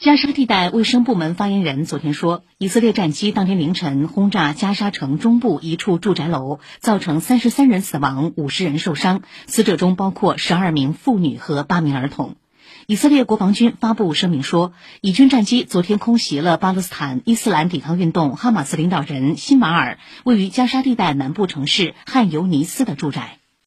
加沙地带卫生部门发言人昨天说，以色列战机当天凌晨轰炸加沙城中部一处住宅楼，造成三十三人死亡、五十人受伤，死者中包括十二名妇女和八名儿童。以色列国防军发布声明说，以军战机昨天空袭了巴勒斯坦伊斯兰抵抗运动哈马斯领导人辛瓦尔位于加沙地带南部城市汉尤尼斯的住宅。